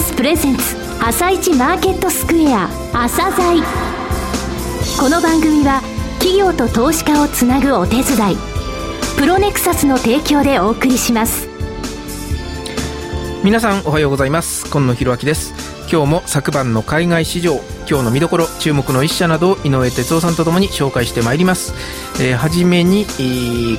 スプレゼンツ朝一マーケットスクエア朝鮮。この番組は企業と投資家をつなぐお手伝いプロネクサスの提供でお送りします。皆さんおはようございます。今野博明です。今日も昨晩の海外市場今日の見どころ注目の一社などを井上哲夫さんとともに紹介してまいります、えー、初めに、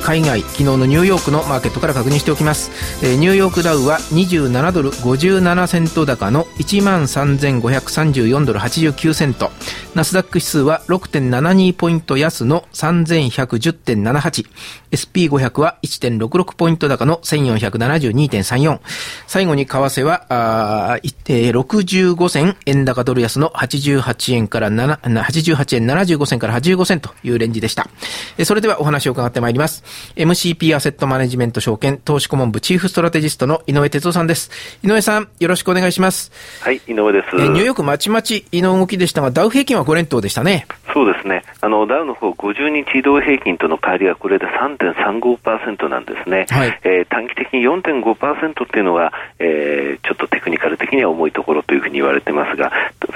海外昨日のニューヨークのマーケットから確認しておきます、えー、ニューヨークダウは27ドル57セント高の1万3534ドル89セント。ナスダック指数は6.72ポイント安の3110.78 SP500 は1.66ポイント高の1472.34最後に為替はあ、えー、65銭円高ドル安の88円から7、88円75銭から85銭というレンジでした。それではお話を伺ってまいります。MCP アセットマネジメント証券投資顧問部チーフストラテジストの井上哲夫さんです。井上さん、よろしくお願いします。はい、井上です。ニューヨークまちまちの動きでしたが、ダウ平均は5連投でしたね。そうですね。あの、ダウの方、50日移動平均との乖離がこれで3.35%なんですね。はい、えー、短期的に4.5%っていうのは、えー、ちょっとテクニカル的には重いところというふうに言われてますが、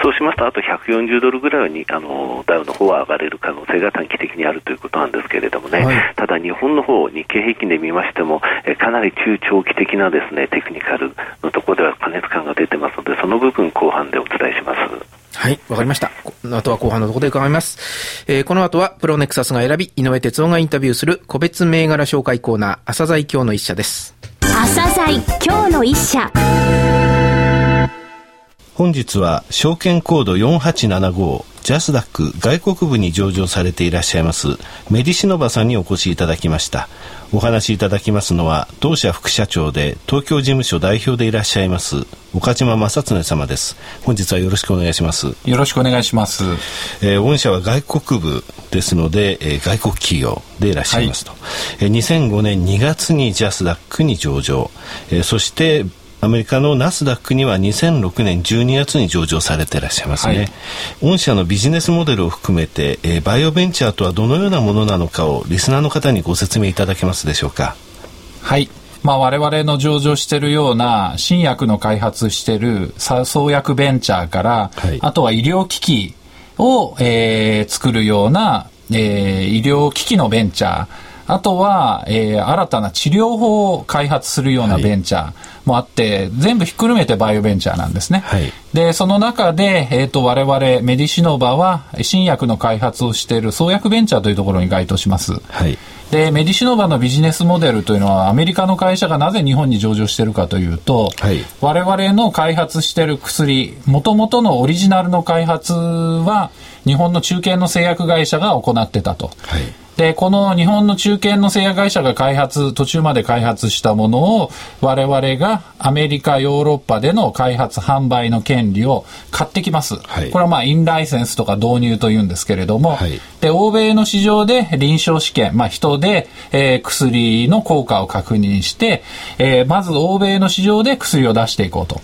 そうしますと、あと140ドルぐらいにあのダウの方は上がれる可能性が短期的にあるということなんですけれどもね、はい、ただ日本の方日経平均で見ましても、えかなり中長期的なですねテクニカルのところでは過熱感が出てますので、その部分、後半でお伝えします。はい、わかりました。この後は後半のところで伺います。えー、この後はプロネクサスが選び、井上哲夫がインタビューする個別銘柄紹介コーナー、朝鮮今日の一社です。朝鮮今日の一社。本日は証券コード4875ジャスダック外国部に上場されていらっしゃいますメディシノバさんにお越しいただきました。お話しいただきますのは当社副社長で東京事務所代表でいらっしゃいます岡島正恒様です。本日はよろしくお願いします。よろしくお願いします、えー、御社は外国部ですので、えー、外国企業でいらっしゃいますと、はい、えー、2005年2月にジャスダックに上場、えー、そしてアメリカのナスダックには2006年12月に上場されていらっしゃいますね、はい、御社のビジネスモデルを含めて、えー、バイオベンチャーとはどのようなものなのかをリスナーの方にご説明いただけますでしょうか？はい。まあ、我々の上場しているような新薬の開発している創薬ベンチャーから、はい、あとは医療機器を、えー、作るような、えー、医療機器のベンチャーあとは、えー、新たな治療法を開発するようなベンチャーもあって、はい、全部ひっくるめてバイオベンチャーなんですね。はい、で、その中で、えっ、ー、と、我々、メディシノバは、新薬の開発をしている創薬ベンチャーというところに該当します。はい、で、メディシノバのビジネスモデルというのは、アメリカの会社がなぜ日本に上場しているかというと、はい、我々の開発している薬、もともとのオリジナルの開発は、日本の中堅の製薬会社が行ってたと。はいで、この日本の中堅の製薬会社が開発、途中まで開発したものを、我々がアメリカ、ヨーロッパでの開発、販売の権利を買ってきます。はい、これはまあ、インライセンスとか導入というんですけれども、はい、で、欧米の市場で臨床試験、まあ、人で、えー、薬の効果を確認して、えー、まず欧米の市場で薬を出していこうと。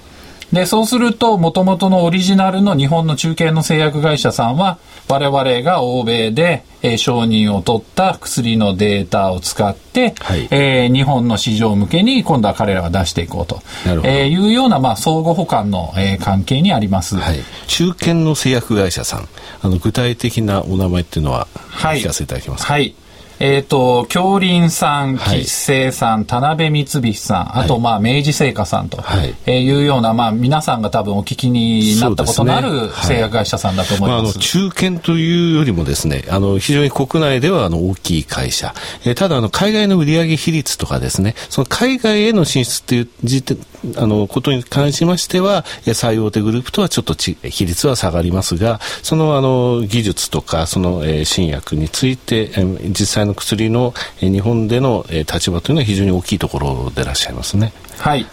で、そうすると、もともとのオリジナルの日本の中堅の製薬会社さんは、我々が欧米で、えー、承認を取った薬のデータを使って、はい、えー、日本の市場向けに今度は彼らは出していこうと。えー、いうような、まあ、相互補完の、えー、関係にあります、はい、中堅の製薬会社さん。あの具体的なお名前っていうのは聞かせていただけますか、はい、はいえっ、ー、と、京林さん、吉星さん、田辺三菱さん、あと、まあ、明治製菓さんと、い。えいうような、まあ、皆さんが多分お聞きになったことのある製薬会社さんだと思います。まあ、あの中堅というよりもですね、あの、非常に国内ではあの大きい会社、えー、ただ、あの、海外の売上比率とかですね、その海外への進出という時点、あの、ことに関しましては、最大手グループとはちょっとち比率は下がりますが、その、あの、技術とか、その、えー、新薬について、えー、実際の薬の、えー、日本での、えー、立場というのは非常に大きいところでいらっしゃいますね。はい。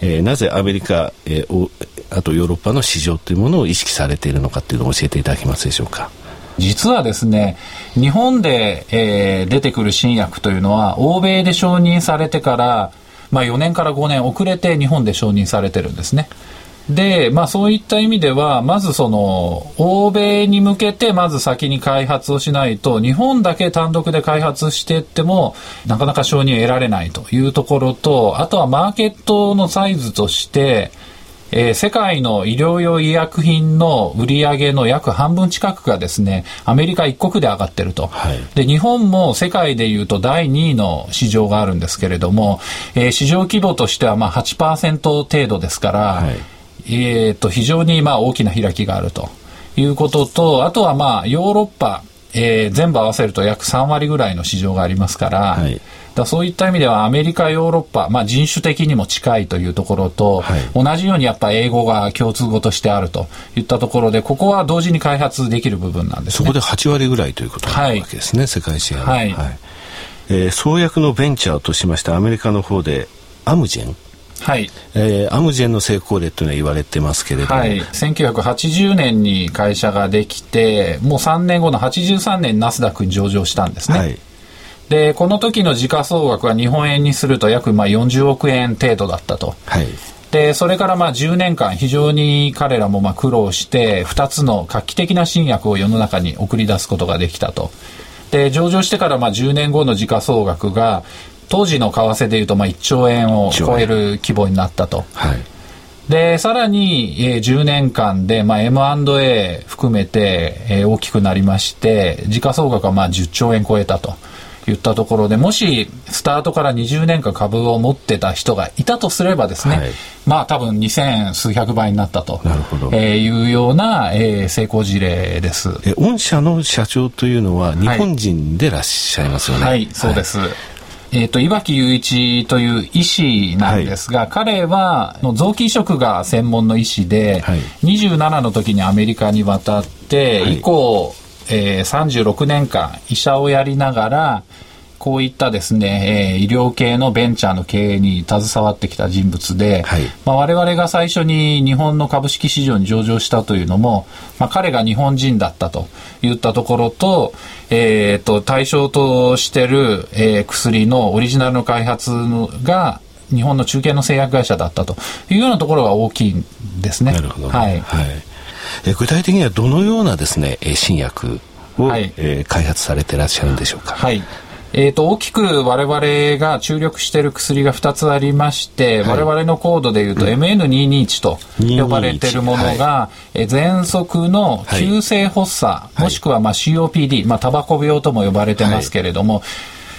えー、なぜアメリカ、えー、おあとヨーロッパの市場というものを意識されているのかというのを教えていただけますでしょうか。実はですね、日本で、えー、出てくる新薬というのは、欧米で承認されてから、まあ、4年から5年遅れて日本で承認されてるんですね。で、まあそういった意味では、まずその、欧米に向けてまず先に開発をしないと、日本だけ単独で開発していっても、なかなか承認を得られないというところと、あとはマーケットのサイズとして、えー、世界の医療用医薬品の売り上げの約半分近くがですね、アメリカ一国で上がってると。はい、で、日本も世界でいうと第2位の市場があるんですけれども、えー、市場規模としてはまあ8%程度ですから、はい、えっ、と、非常にまあ大きな開きがあると。いうことと、あとはまあヨーロッパ、えー、全部合わせると約3割ぐらいの市場がありますから、はいだそういった意味ではアメリカ、ヨーロッパ、まあ、人種的にも近いというところと、はい、同じようにやっぱ英語が共通語としてあるといったところで、ここは同時に開発できる部分なんです、ね、そこで8割ぐらいということなわけですね、はい、世界シェアはい、はい、えー、創薬のベンチャーとしましてアメリカの方でアムジェン。はい。えー、アムジェンの成功例というのは言われてますけれども、はい、1980年に会社ができてもう3年後の83年ナスダックに上場したんですね、はい、で、この時の時価総額は日本円にすると約まあ40億円程度だったと。はい。で、それからまあ10年間非常に彼らもまあ苦労して2つの画期的な新薬を世の中に送り出すことができたと。で、上場してからまあ10年後の時価総額が当時の為替でいうとまあ1兆円を超える規模になったと。はい。で、さらに、えー、10年間で、まあ、M&A 含めて、えー、大きくなりまして、時価総額はまあ10兆円超えたと。言ったところでもしスタートから20年間株を持ってた人がいたとすればですね、はい、まあ多分2000数百倍になったとなるほど、えー、いうような、えー、成功事例です。え御社の社長というのは日本人でいらっしゃいますよね。はい、はい、そうです。はい。えっ、ー、と、岩木雄一という医師なんですが、はい、彼は臓器移植が専門の医師で、はい、27の時にアメリカに渡って、はい、以降、えー、36年間医者をやりながら、こういったですね、えー、医療系のベンチャーの経営に携わってきた人物で、はい。まあ、我々が最初に日本の株式市場に上場したというのも、まあ、彼が日本人だったといったところと、えー、と対象としてる、えー、薬のオリジナルの開発が日本の中堅の製薬会社だったというようなところが大きいんですね。なるほど、はい、はいえ具体的にはどのようなですね新薬を、はい、えー、開発されていらっしゃるんでしょうか？はい。えーと、大きく我々が注力している薬が2つありまして、はい、我々のコードでいうと MN221 と呼ばれているものが、はい、え喘息の急性発作、はい、もしくはまあ COPD、まあ、タバコ病とも呼ばれてますけれども、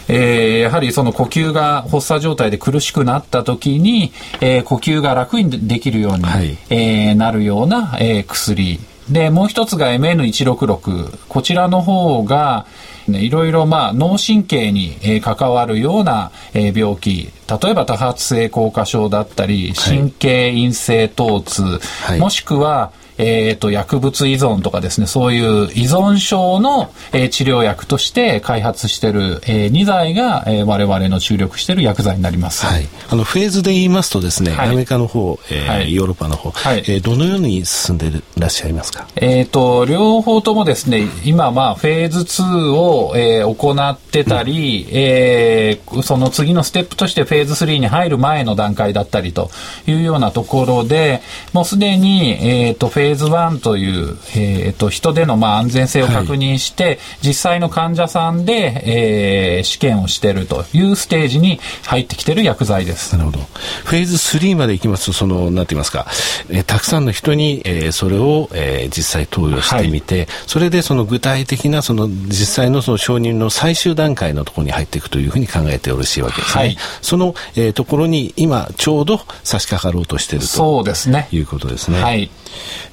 えー、やはりその呼吸が発作状態で苦しくなった時に、えー、呼吸が楽にできるように、はい、えー、なるような、えー、薬。でもう一つが MN166 こちらの方がね、いろいろまあ脳神経に、えー、関わるような、えー、病気。例えば多発性硬化症だったり神経陰性疼痛、はい、もしくはえーと、薬物依存とかですねそういう依存症の、えー、治療薬として開発している、えー、2剤が、えー、我々の注力している薬剤になります、はい、あのフェーズで言いますとですね、はい、アメリカの方、えー、はい、ヨーロッパの方、はい、えー、どのように進んでいらっしゃいますか、えーと、両方ともですね今、まあ、フェーズ2を、えー、行ってたり、うん、えー、その次のステップとしてフェーズ3に入る前の段階だったりというようなところでもうすでに、えーと、フェーズェーズ1という、えーと、人でのまあ安全性を確認して、はい、実際の患者さんで、えー、試験をしているというステージに入ってきている薬剤です。なるほど。フェーズ3までいきますと、その、なんて言いますか、えー、たくさんの人に、えー、それを、えー、実際投与してみて、はい、それでその具体的なその実際のその承認の最終段階のところに入っていくというふうに考えてよろしいわけですね。はい、その、えー、ところに今ちょうど差し掛かろうとしているとそうですね。いうことですね。はい。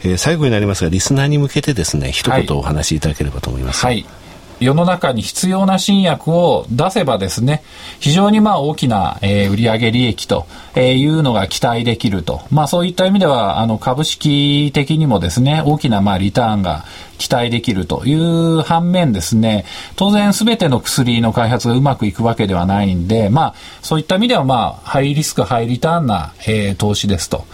えー、最後になりますがリスナーに向けてですね一言お話しいただければと思います。はい、はい世の中に必要な新薬を出せばですね、非常にまあ大きな、えー、売上利益というのが期待できると。まあそういった意味では、あの株式的にもですね、大きなまあリターンが期待できるという反面ですね、当然すべての薬の開発がうまくいくわけではないんで、まあそういった意味ではまあハイリスクハイリターンな、えー、投資ですと。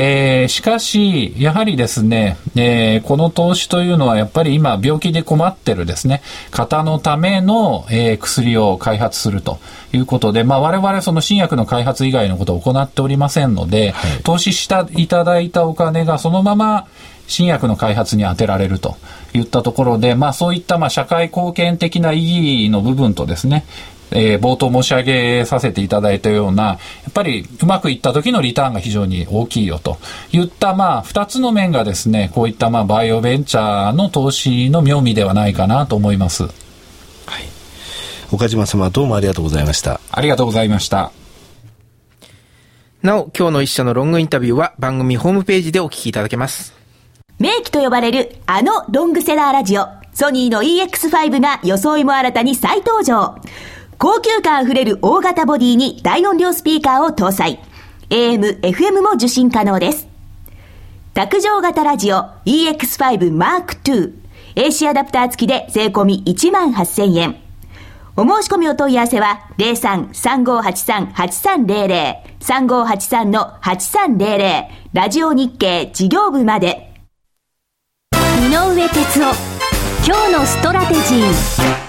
えー、しかし、やはりですね、えー、この投資というのはやっぱり今病気で困ってるですね、方のための、えー、薬を開発するということで、まあ我々その新薬の開発以外のことを行っておりませんので、はい、投資したいただいたお金がそのまま新薬の開発に充てられるといったところで、まあそういったまあ社会貢献的な意義の部分とですね、えー、冒頭申し上げさせていただいたような、やっぱりうまくいった時のリターンが非常に大きいよといった、まあ、二つの面がですね、こういったまあ、バイオベンチャーの投資の妙味ではないかなと思います。はい。岡島様、どうもありがとうございました。ありがとうございました。なお、今日の一社のロングインタビューは番組ホームページでお聞きいただけます。名機と呼ばれるあのロングセラーラジオ、ソニーの EX5 が装いも新たに再登場。高級感あふれる大型ボディに大音量スピーカーを搭載。AM、FM も受信可能です。卓上型ラジオ EX5 Mark II。AC アダプター付きで税込1万8000円。お申し込みお問い合わせは03-3583-8300 3583-8300ラジオ日経事業部まで。井上哲夫今日のストラテジー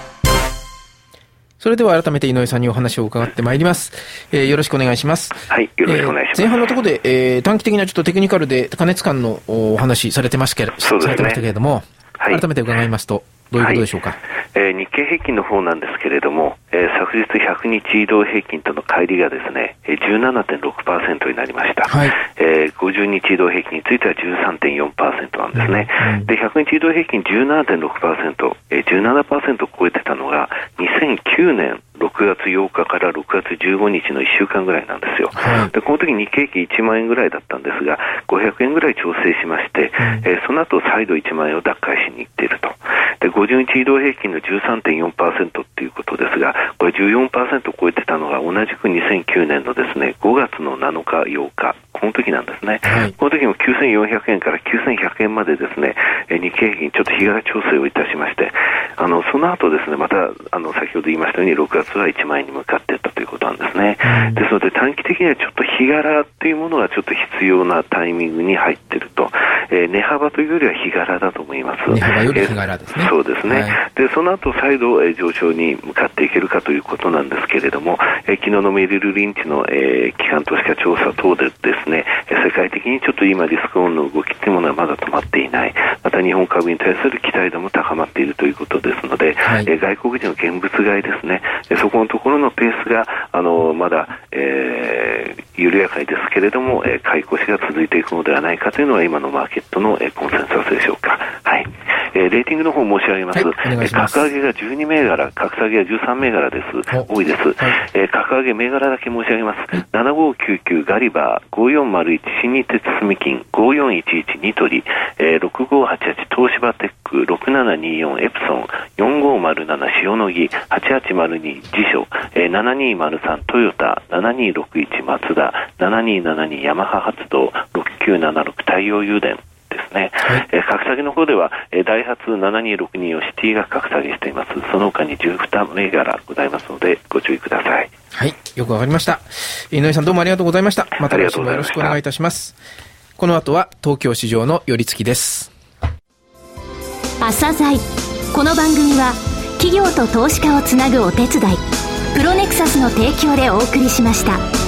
それでは改めて井上さんにお話を伺ってまいります。えー、よろしくお願いします。はい、よろしくお願いします。えー、前半のところで、えー、短期的なちょっとテクニカルで加熱感のお話されてましたけれども、はい、改めて伺いますと、どういうことでしょうか？はい。えー、日経平均の方なんですけれども、えー、昨日100日移動平均との乖離がですね、えー、17.6%になりました、はい、えー、50日移動平均については13.4%なんですね、うん、で100日移動平均17.6%、えー、17%を超えてたのが2009年6月8日から6月15日の1週間ぐらいなんですよ、はい、でこの時日経平均1万円ぐらいだったんですが500円ぐらい調整しまして、うん、えー、その後再度1万円を奪回しに行っていると。で50日移動平均の13.4%っていうことですがこれ14%を超えてたのが同じく2009年のですね5月の7日8日。この時なんですね、はい、この時も9400円から9100円までですね日経平均ちょっと日柄調整をいたしましてあのその後ですねまたあの先ほど言いましたように6月は1万円に向かってということなんですね、うん、ですので短期的にはちょっと日柄っていうものがちょっと必要なタイミングに入っていると、えー、値幅というよりは日柄だと思います。値幅より日柄ですね、そうですね、はい、でその後再度、えー、上昇に向かっていけるかということなんですけれども、えー、昨日のメリル・リンチの、えー、機関投資家調査等でですね世界的にちょっと今リスクオンの動きっていうものはまだ止まっていない。また日本株に対する期待度も高まっているということですので、はい、えー、外国人の現物買いですね、えそこのところのペースがあのまだ、えー、緩やかにですけれども、えー、買い越しが続いていくのではないかというのは今のマーケットの、えー、コンセンサスでしょうか。はいえー、レーティングの方申し上げます。はい、ます格上げが12銘柄、格下げが13銘柄です。多いです。はい、えー、格上げ銘柄だけ申し上げます。はい、7599ガリバー、5401新日鉄住金、5411ニトリ、えー、6588東芝テック、6724エプソン、4507塩野義、8802辞書、えー、7203トヨタ、7261マツダ、7272ヤマハ発動、6976太陽油田、ですね、はい、えー、格下げの方では、えー、ダイハツ7262をシティが格下げしています。その他に12銘柄ございますのでご注意ください。はい。よくわかりました。井上さんどうもありがとうございました。また来週もよろしくお願いいたします。この後は東京市場の寄り付きです。朝鮮この番組は企業と投資家をつなぐお手伝いプロネクサスの提供でお送りしました。